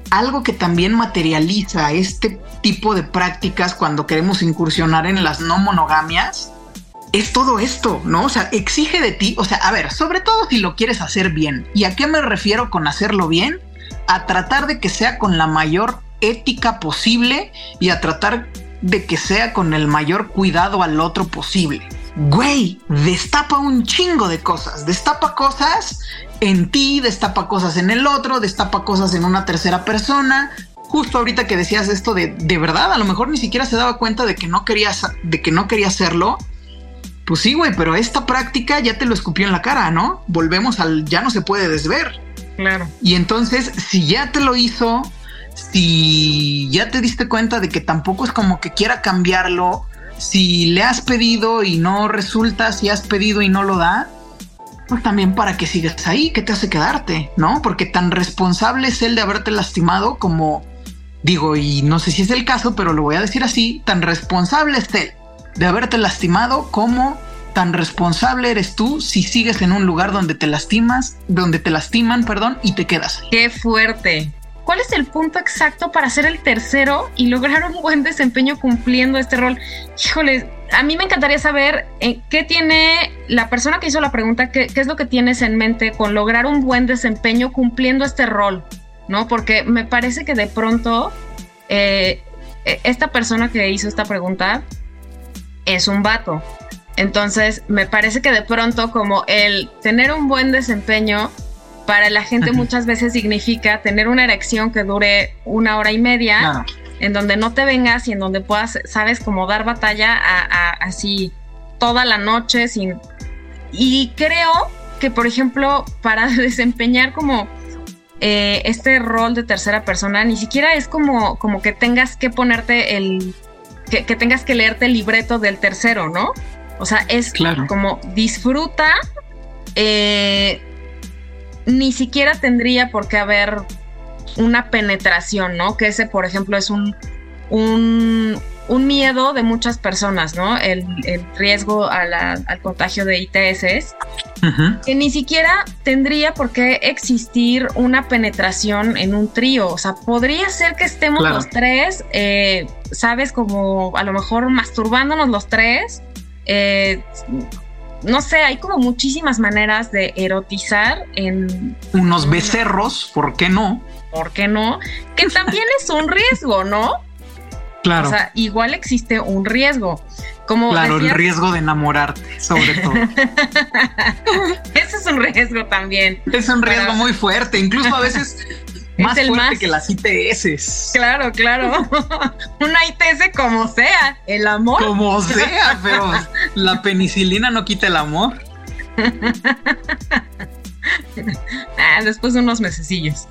algo que también materializa este tipo de prácticas cuando queremos incursionar en las no monogamias es todo esto, ¿no? O sea, exige de ti, o sea, a ver, sobre todo si lo quieres hacer bien. ¿Y a qué me refiero con hacerlo bien? A tratar de que sea con la mayor ética posible y a tratar de que sea con el mayor cuidado al otro posible. Güey, destapa un chingo de cosas, destapa cosas en ti, destapa cosas en el otro, destapa cosas en una tercera persona. Justo ahorita que decías esto de de verdad, a lo mejor ni siquiera se daba cuenta de que no querías de que no quería hacerlo. Pues sí, güey, pero esta práctica ya te lo escupió en la cara, ¿no? Volvemos al ya no se puede desver. Claro. Y entonces, si ya te lo hizo, si ya te diste cuenta de que tampoco es como que quiera cambiarlo, si le has pedido y no resulta, si has pedido y no lo da, pues también para que sigas ahí, ¿qué te hace quedarte? ¿No? Porque tan responsable es él de haberte lastimado como, digo, y no sé si es el caso, pero lo voy a decir así, tan responsable es él de haberte lastimado como tan responsable eres tú si sigues en un lugar donde te lastimas, donde te lastiman, perdón, y te quedas. Qué fuerte. ¿Cuál es el punto exacto para ser el tercero y lograr un buen desempeño cumpliendo este rol? Híjole, a mí me encantaría saber eh, qué tiene la persona que hizo la pregunta, qué, es lo que tienes en mente con lograr un buen desempeño cumpliendo este rol, ¿no? Porque me parece que de pronto eh, e, esta persona que hizo esta pregunta es un vato. Entonces, me parece que de pronto como el tener un buen desempeño para la gente muchas veces significa tener una erección que dure una hora y media en donde no te vengas y en donde puedas, sabes, como dar batalla a, así toda la noche sin... Y creo que, por ejemplo, para desempeñar como eh, este rol de tercera persona, ni siquiera es como, como que tengas que ponerte el... Que, tengas que leerte el libreto del tercero, ¿no? O sea, es como disfruta, eh, ni siquiera tendría por qué haber una penetración, ¿no? Que ese, por ejemplo, es un, un, miedo de muchas personas, ¿no? El, riesgo al contagio de ITS, que ni siquiera tendría por qué existir una penetración en un trío. O sea, podría ser que estemos los tres, eh, ¿sabes? Como a lo mejor masturbándonos los tres. Eh, no sé, hay como muchísimas maneras de erotizar en... Unos becerros, ¿por qué no? ¿por qué no? Que también es un riesgo, ¿no? Claro. O sea, igual existe un riesgo. Como claro, el riesgo de enamorarte, sobre todo. Ese es un riesgo también. Es un riesgo muy fuerte, incluso a veces más fuerte que las ITS. Claro, claro. Una ITS como sea, el amor. Como sea, pero la penicilina no quita el amor. ah, después de unos mesecillos.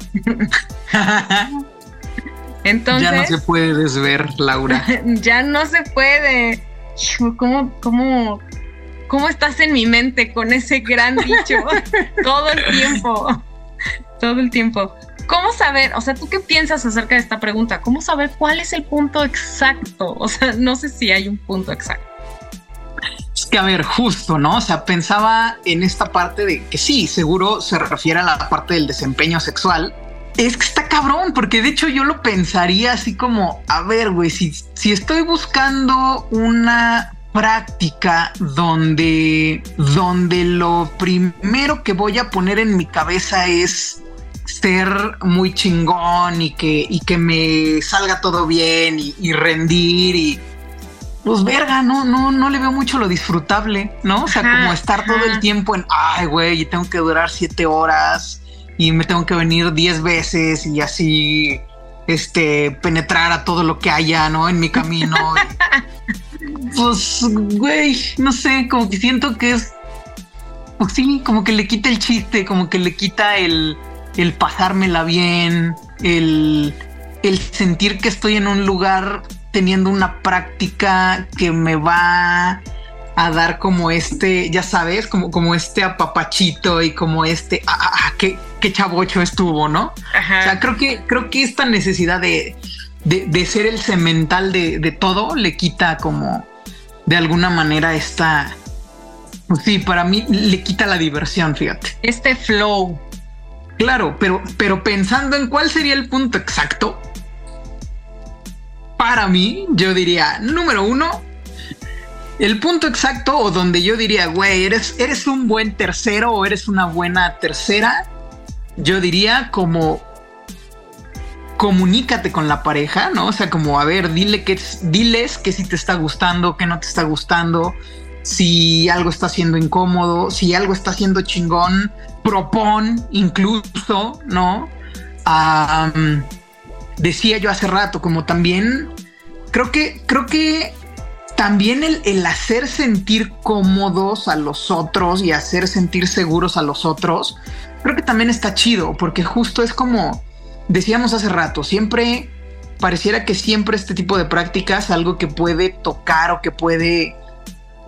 Entonces. Ya no se puede desver, Laura. ya no se puede. ¿Cómo, cómo, ¿cómo estás en mi mente con ese gran dicho? todo el tiempo, todo el tiempo. ¿Cómo saber, o sea, tú qué piensas acerca de esta pregunta? ¿Cómo saber cuál es el punto exacto? O sea, no sé si hay un punto exacto. Es que, a ver, justo, ¿no? O sea, pensaba en esta parte de que sí, seguro se refiere a la parte del desempeño sexual. Es que está cabrón, porque de hecho yo lo pensaría así como, a ver, güey, si, si estoy buscando una práctica donde, donde lo primero que voy a poner en mi cabeza es ser muy chingón y que, y que me salga todo bien y, rendir y pues verga, no, no, no le veo mucho lo disfrutable, ¿no? O sea, como estar todo el tiempo en, ay, güey, y tengo que durar siete horas y me tengo que venir diez veces y así, este, penetrar a todo lo que haya, ¿no? En mi camino. pues, güey, no sé, como que siento que es, pues sí, como que le quita el chiste, como que le quita el, el pasármela bien, el, el sentir que estoy en un lugar teniendo una práctica que me va a dar como este, ya sabes, como, como este apapachito y como este, ah, ah, ah qué, qué, chavocho estuvo, ¿no? O sea, creo que, creo que esta necesidad de, de, ser el cemental de, de, todo le quita como de alguna manera esta, pues sí, para mí le quita la diversión, fíjate. Este flow. Claro, pero, pero pensando en cuál sería el punto exacto, para mí, yo diría, número uno, el punto exacto o donde yo diría, güey, eres, eres un buen tercero o eres una buena tercera, yo diría como comunícate con la pareja, ¿no? O sea, como, a ver, dile que, diles que si te está gustando, que no te está gustando, si algo está siendo incómodo, si algo está siendo chingón, propon incluso, ¿no? decía yo hace rato, como también creo que, creo que también el, el, hacer sentir cómodos a los otros y hacer sentir seguros a los otros, creo que también está chido, porque justo es como decíamos hace rato, siempre pareciera que siempre este tipo de prácticas, algo que puede tocar o que puede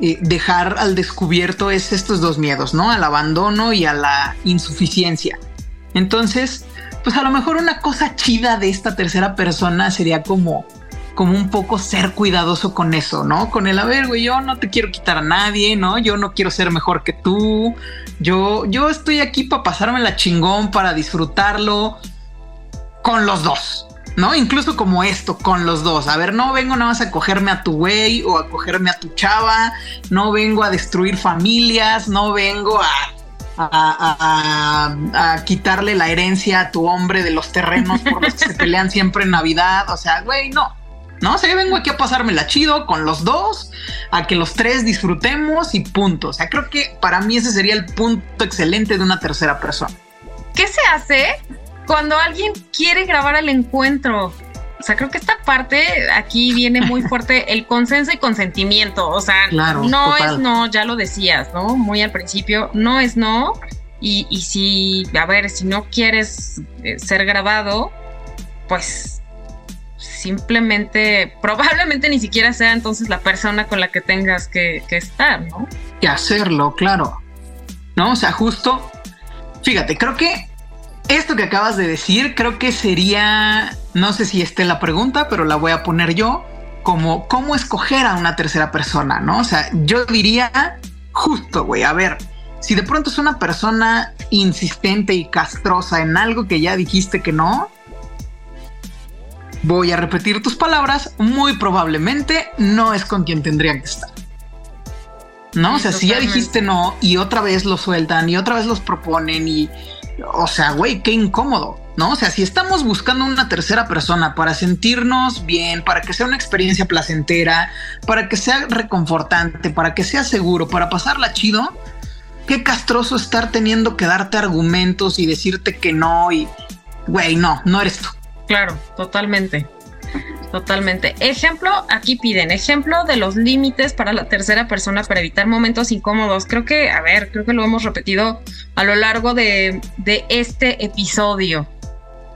eh, dejar al descubierto es estos dos miedos, ¿no? Al abandono y a la insuficiencia. Entonces, pues a lo mejor una cosa chida de esta tercera persona sería como como un poco ser cuidadoso con eso, ¿no? Con el, a ver, güey, yo no te quiero quitar a nadie, ¿no? Yo no quiero ser mejor que tú. Yo, yo estoy aquí para pasarme la chingón, para disfrutarlo con los dos. ¿No? Incluso como esto, con los dos. A ver, no vengo nada más a cogerme a tu güey o a cogerme a tu chava, no vengo a destruir familias, no vengo a, a, quitarle la herencia a tu hombre de los terrenos por los que se pelean siempre en Navidad. O sea, güey, no. No, o sea, yo vengo aquí a pasármela chido con los dos, a que los tres disfrutemos y punto. O sea, creo que para mí ese sería el punto excelente de una tercera persona. ¿Qué se hace cuando alguien quiere grabar el encuentro, o sea, creo que esta parte aquí viene muy fuerte el consenso y consentimiento. O sea, no es no, ya lo decías, ¿no? Muy al principio, no es no. Y, y si, a ver, si no quieres eh, ser grabado, pues simplemente, probablemente ni siquiera sea entonces la persona con la que tengas que, que estar, ¿no? Y hacerlo, claro. ¿No? O sea, justo, fíjate, creo que esto que acabas de decir creo que sería, no sé si esté la pregunta, pero la voy a poner yo, como cómo escoger a una tercera persona, ¿no? O sea, yo diría justo, güey, a ver, si de pronto es una persona insistente y castrosa en algo que ya dijiste que no, voy a repetir tus palabras, muy probablemente no es con quien tendría que estar. ¿No? o sea, si ya dijiste no y otra vez lo sueltan y otra vez los proponen y o sea, güey, qué incómodo, ¿no? O sea, si estamos buscando una tercera persona para sentirnos bien, para que sea una experiencia placentera, para que sea reconfortante, para que sea seguro, para pasarla chido, qué castroso estar teniendo que darte argumentos y decirte que no y, güey, no, no eres tú. Claro, totalmente. Totalmente. Ejemplo, aquí piden ejemplo de los límites para la tercera persona para evitar momentos incómodos. Creo que, a ver, creo que lo hemos repetido a lo largo de, de este episodio.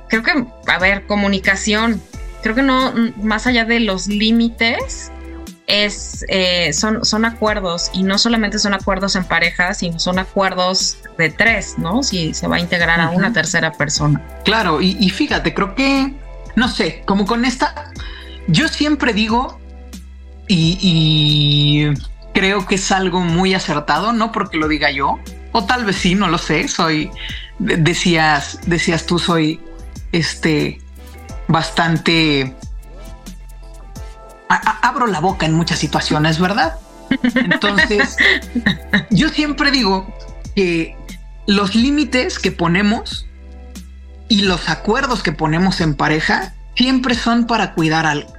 Creo que, a ver, comunicación. Creo que no, más allá de los límites, es, eh, son, son acuerdos y no solamente son acuerdos en pareja, sino son acuerdos de tres, ¿no? Si se va a integrar a una tercera persona. Claro, y, fíjate, creo que, no sé, como con esta, yo siempre digo y, creo que es algo muy acertado, no porque lo diga yo, o tal vez sí, no lo sé, soy, decías, decías tú, soy este bastante abro la boca en muchas situaciones, ¿verdad? Entonces, yo siempre digo que los límites que ponemos y los acuerdos que ponemos en pareja siempre son para cuidar algo,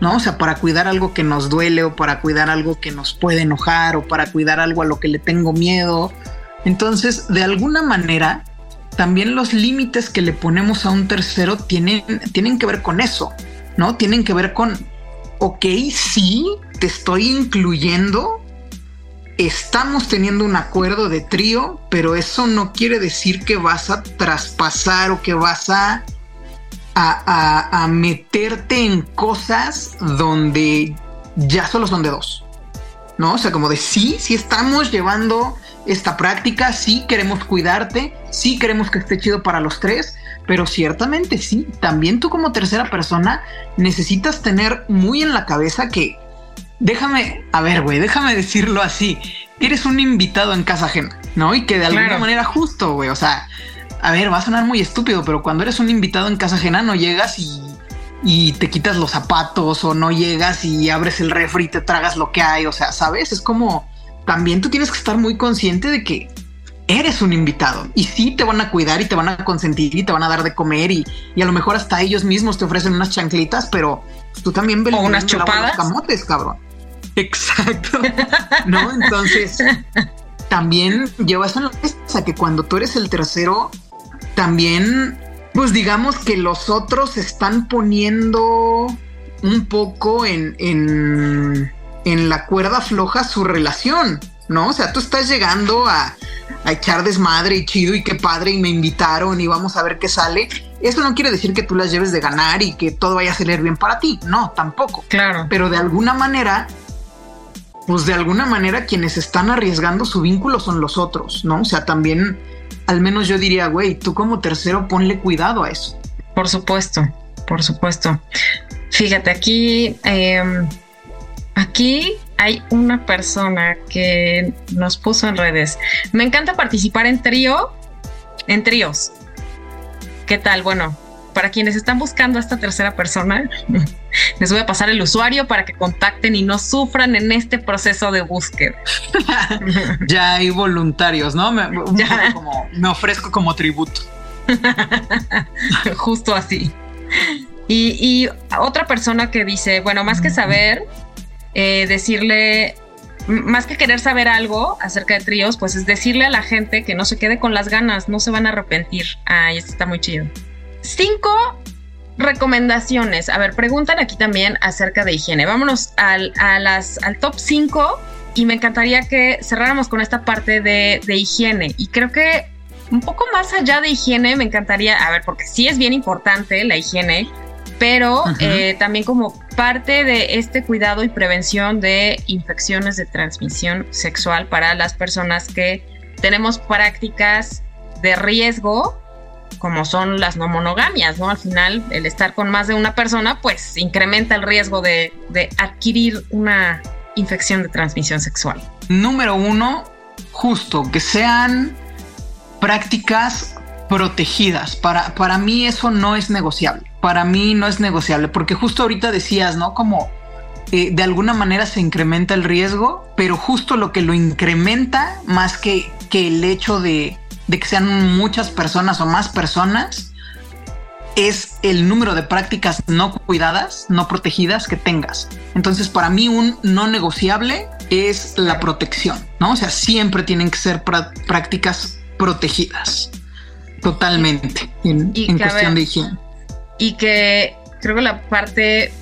¿no? O sea, para cuidar algo que nos duele o para cuidar algo que nos puede enojar o para cuidar algo a lo que le tengo miedo. Entonces, de alguna manera, también los límites que le ponemos a un tercero tienen, tienen que ver con eso, ¿no? Tienen que ver con ok, sí, te estoy incluyendo, estamos teniendo un acuerdo de trío, pero eso no quiere decir que vas a traspasar o que vas a, a, meterte en cosas donde ya solo son de dos. ¿No? O sea, como de sí, sí estamos llevando esta práctica, sí queremos cuidarte, sí queremos que esté chido para los tres, pero ciertamente sí, también tú como tercera persona necesitas tener muy en la cabeza que, déjame, a ver, güey, déjame decirlo así, eres un invitado en casa ajena, ¿no? Y que de alguna manera justo, güey, o sea, a ver, va a sonar muy estúpido, pero cuando eres un invitado en casa ajena no llegas y, y te quitas los zapatos o no llegas y abres el refri y te tragas lo que hay, o sea, ¿sabes? Es como, también tú tienes que estar muy consciente de que eres un invitado y sí te van a cuidar y te van a consentir y te van a dar de comer y, a lo mejor hasta ellos mismos te ofrecen unas chanclitas, pero tú también ves unas chupadas. camotes, cabrón. Exacto. no, entonces también llevas en la que cuando tú eres el tercero, también, pues digamos que los otros están poniendo un poco en, en, en la cuerda floja su relación, ¿no? O sea, tú estás llegando a, a echar desmadre y chido y qué padre y me invitaron y vamos a ver qué sale. Eso no quiere decir que tú las lleves de ganar y que todo vaya a salir bien para ti. No, tampoco. Claro. Pero de alguna manera, pues de alguna manera quienes están arriesgando su vínculo son los otros, ¿no? O sea, también, al menos yo diría, güey, tú como tercero ponle cuidado a eso. Por supuesto, por supuesto. Fíjate, aquí, em, aquí hay una persona que nos puso en redes. Me encanta participar en trío, en tríos. ¿Qué tal? Bueno, para quienes están buscando a esta tercera persona, les voy a pasar el usuario para que contacten y no sufran en este proceso de búsqueda. ya hay voluntarios, ¿no? Me, me ofrezco como tributo. Justo así. Y, y, otra persona que dice, bueno, más que saber, eh, decirle, más que querer saber algo acerca de tríos, pues es decirle a la gente que no se quede con las ganas, no se van a arrepentir. Ay, esto está muy chido. Cinco recomendaciones. A ver, preguntan aquí también acerca de higiene. Vámonos al, a las, al top 5 y me encantaría que cerráramos con esta parte de, de higiene. Y creo que un poco más allá de higiene, me encantaría, a ver, porque sí es bien importante la higiene, pero eh, también como parte de este cuidado y prevención de infecciones de transmisión sexual para las personas que tenemos prácticas de riesgo como son las no monogamias, ¿no? Al final, el estar con más de una persona, pues incrementa el riesgo de, de adquirir una infección de transmisión sexual. Número uno, justo que sean prácticas protegidas. Para, para mí eso no es negociable. Para mí no es negociable, porque justo ahorita decías, ¿no? Como eh, de alguna manera se incrementa el riesgo, pero justo lo que lo incrementa, más que, que el hecho de, de que sean muchas personas o más personas, es el número de prácticas no cuidadas, no protegidas que tengas. Entonces, para mí un no negociable es la protección, ¿no? O sea, siempre tienen que ser prácticas protegidas. Totalmente, en, cuestión de higiene. Y que creo que la parte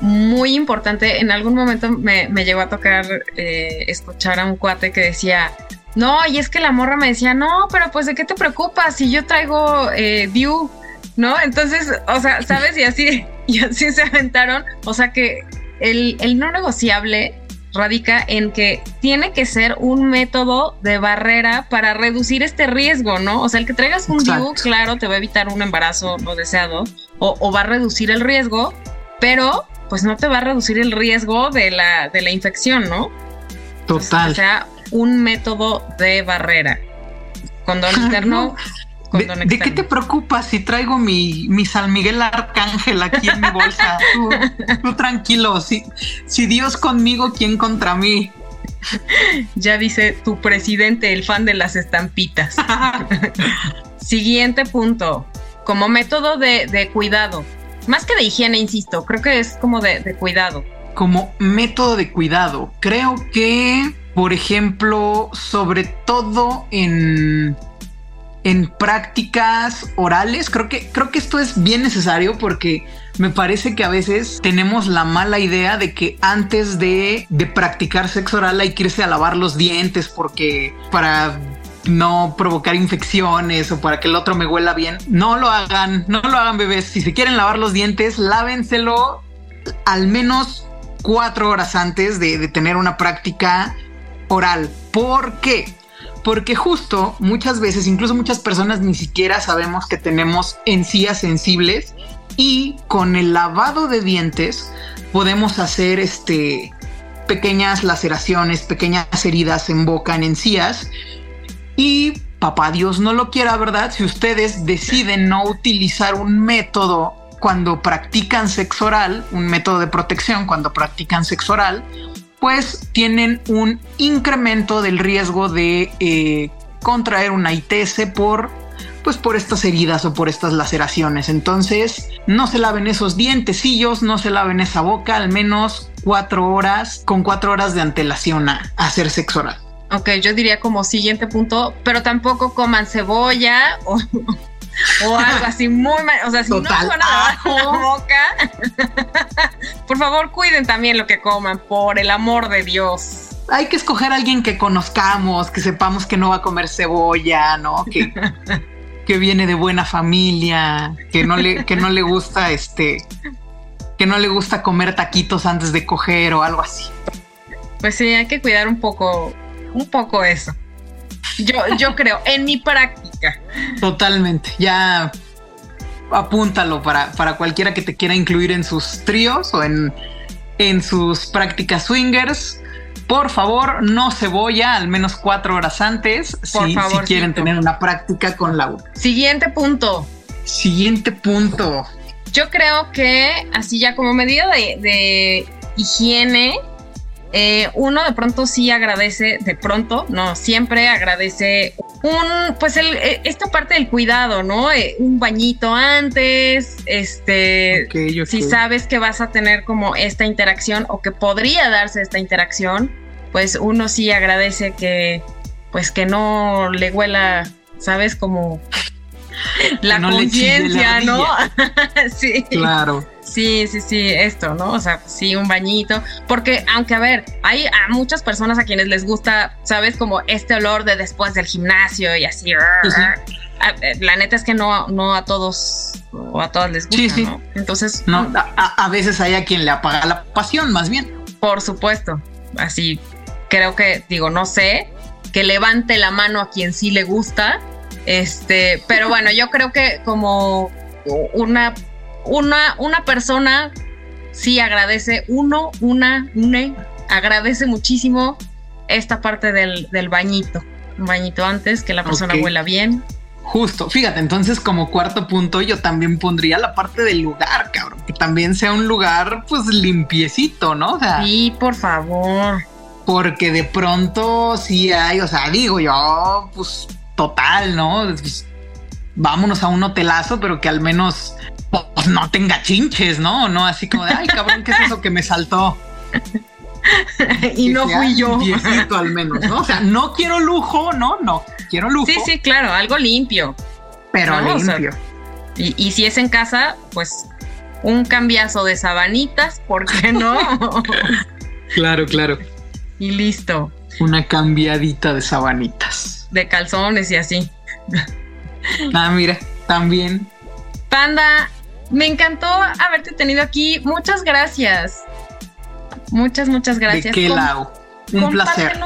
muy importante, en algún momento me, llegó a tocar eh, escuchar a un cuate que decía, no, y es que la morra me decía, no, pero pues de qué te preocupas si yo traigo eh, View, ¿no? Entonces, o sea, ¿sabes? Y así, y así se aventaron, o sea que el, el no negociable radica en que tiene que ser un método de barrera para reducir este riesgo, ¿no? O sea, el que traigas un DIU, claro, te va a evitar un embarazo no deseado o, va a reducir el riesgo, pero pues no te va a reducir el riesgo de la, de la infección, ¿no? Total. o sea, un método de barrera. Condón interno, ¿De, qué te preocupas si traigo mi, mi, San Miguel Arcángel aquí en mi bolsa? tú, tranquilo, si, si Dios conmigo, ¿quién contra mí? Ya dice tu presidente, el fan de las estampitas. Siguiente punto. Como método de, cuidado. Más que de higiene, insisto, creo que es como de, de cuidado. Como método de cuidado. Creo que, por ejemplo, sobre todo en en prácticas orales. Creo que, creo que esto es bien necesario porque me parece que a veces tenemos la mala idea de que antes de, de practicar sexo oral hay que irse a lavar los dientes porque para no provocar infecciones o para que el otro me huela bien. No lo hagan, no lo hagan bebés. Si se quieren lavar los dientes, lávenselo al menos cuatro horas antes de, de tener una práctica oral. ¿Por qué? porque justo muchas veces, incluso muchas personas ni siquiera sabemos que tenemos encías sensibles y con el lavado de dientes podemos hacer este pequeñas laceraciones, pequeñas heridas en boca, en encías y papá Dios no lo quiera, ¿verdad? Si ustedes deciden no utilizar un método cuando practican sexo oral, un método de protección cuando practican sexo oral, pues tienen un incremento del riesgo de eh, contraer una ITS por pues por estas heridas o por estas laceraciones. Entonces, no se laven esos dientecillos, no se laven esa boca, al menos cuatro horas, con cuatro horas de antelación a, hacer sexo oral. Ok, yo diría como siguiente punto, pero tampoco coman cebolla o, o algo así muy mal. O sea, si no suena a la boca, por favor cuiden también lo que coman, por el amor de Dios. Hay que escoger a alguien que conozcamos, que sepamos que no va a comer cebolla, ¿no? Que, que viene de buena familia, que no le, que no le gusta este, que no le gusta comer taquitos antes de coger o algo así. Pues sí, hay que cuidar un poco, un poco eso. Yo, yo creo, en mi práctica. Totalmente. Ya apúntalo para, para cualquiera que te quiera incluir en sus tríos o en, en sus prácticas swingers. Por favor, no cebolla al menos cuatro horas antes Por si, favor, si quieren tener una práctica con Laura. Siguiente punto. Siguiente punto. Yo creo que así ya como medida de, de higiene, eh, uno de pronto sí agradece, de pronto, no, siempre agradece un, pues el, eh, esta parte del cuidado, ¿no? Eh, un bañito antes, este, si sabes que vas a tener como esta interacción o que podría darse esta interacción, pues uno sí agradece que, pues que no le huela, ¿sabes? Como la conciencia, ¿no? sí. Claro. Sí, sí, sí, esto, ¿no? O sea, sí, un bañito. Porque, aunque a ver, hay a muchas personas a quienes les gusta, ¿sabes? Como este olor de después del gimnasio y así. Eh, la neta es que no, no a todos o a todas les gusta, sí, sí. ¿no? Entonces. No, mm. a, veces hay a quien le apaga la pasión, más bien. Por supuesto. Así, creo que, digo, no sé, que levante la mano a quien sí le gusta. Este, pero bueno, yo creo que como una una, una persona sí agradece, uno, una, une, agradece muchísimo esta parte del, bañito. Un bañito antes, que la persona huela bien. Justo, fíjate, entonces como cuarto punto yo también pondría la parte del lugar, cabrón, que también sea un lugar pues limpiecito, ¿no? O sí, por favor. Porque de pronto sí hay, o sea, digo yo, pues total, ¿no? Pues, vámonos a un hotelazo, pero que al menos pues no tenga chinches, ¿no? No así como de, ay, cabrón, ¿qué es eso que me saltó? y no fui yo. al menos, ¿no? O sea, no quiero lujo, no, no, quiero lujo. Sí, sí, claro, algo limpio. Pero limpio. y, si es en casa, pues un cambiazo de sabanitas, ¿por qué no? claro, claro. Y listo. Una cambiadita de sabanitas. De calzones y así. ah, mira, también. Panda, me encantó haberte tenido aquí. Muchas gracias. Muchas, muchas gracias. ¿De qué Un placer.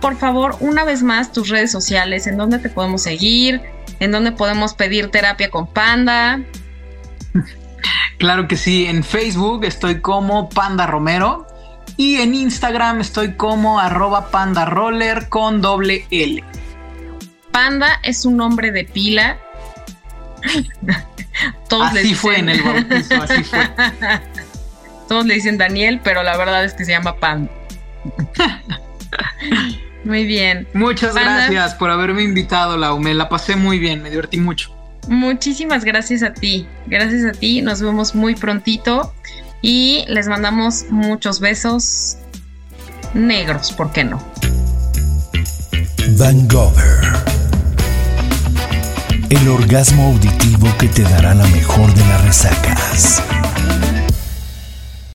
por favor, una vez más tus redes sociales, en dónde te podemos seguir, en dónde podemos pedir terapia con Panda. Claro que sí, en Facebook estoy como Panda Romero y en Instagram estoy como arroba panda roller con doble L. Panda es un nombre de pila. Todos así fue en el bautizo, así fue. Todos le dicen Daniel, pero la verdad es que se llama Panda. muy bien. Muchas gracias por haberme invitado, Lau. Me la pasé muy bien, me divertí mucho. Muchísimas gracias a ti. Gracias a ti. Nos vemos muy prontito. Y les mandamos muchos besos negros, ¿por qué no? Van El orgasmo auditivo que te dará la mejor de las resacas.